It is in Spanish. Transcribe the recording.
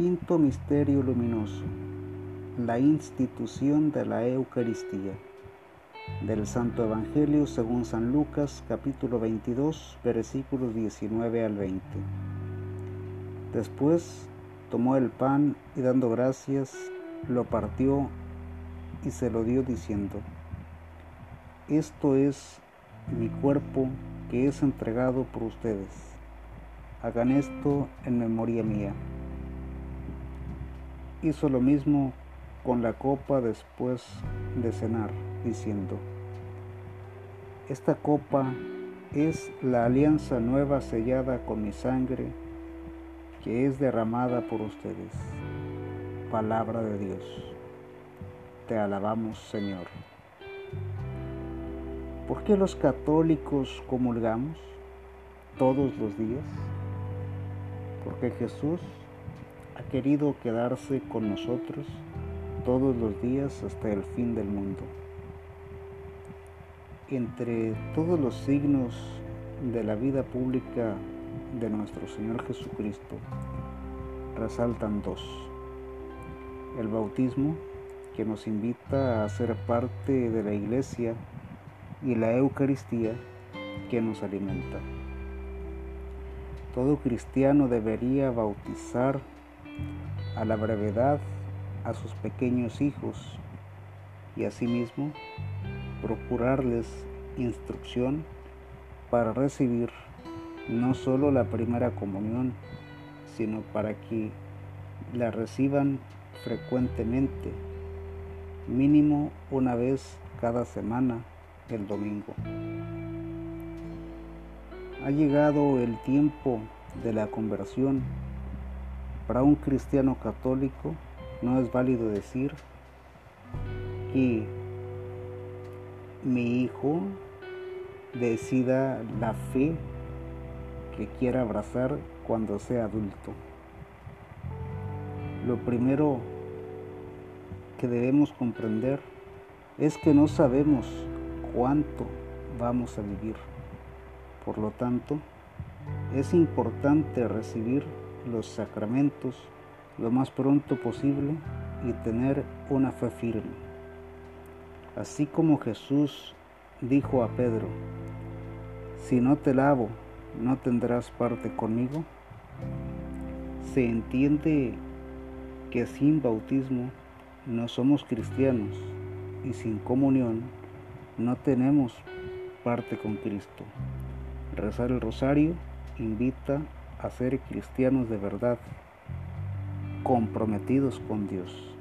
Quinto Misterio Luminoso. La institución de la Eucaristía. Del Santo Evangelio según San Lucas capítulo 22 versículos 19 al 20. Después tomó el pan y dando gracias, lo partió y se lo dio diciendo, Esto es mi cuerpo que es entregado por ustedes. Hagan esto en memoria mía hizo lo mismo con la copa después de cenar, diciendo, Esta copa es la alianza nueva sellada con mi sangre que es derramada por ustedes. Palabra de Dios. Te alabamos, Señor. ¿Por qué los católicos comulgamos todos los días? Porque Jesús ha querido quedarse con nosotros todos los días hasta el fin del mundo. Entre todos los signos de la vida pública de nuestro Señor Jesucristo, resaltan dos. El bautismo, que nos invita a ser parte de la iglesia, y la Eucaristía, que nos alimenta. Todo cristiano debería bautizar a la brevedad a sus pequeños hijos y asimismo procurarles instrucción para recibir no solo la primera comunión, sino para que la reciban frecuentemente, mínimo una vez cada semana, el domingo. Ha llegado el tiempo de la conversión para un cristiano católico no es válido decir que mi hijo decida la fe que quiera abrazar cuando sea adulto. Lo primero que debemos comprender es que no sabemos cuánto vamos a vivir. Por lo tanto, es importante recibir los sacramentos lo más pronto posible y tener una fe firme. Así como Jesús dijo a Pedro, si no te lavo, no tendrás parte conmigo, se entiende que sin bautismo no somos cristianos y sin comunión no tenemos parte con Cristo. Rezar el rosario invita a ser cristianos de verdad, comprometidos con Dios.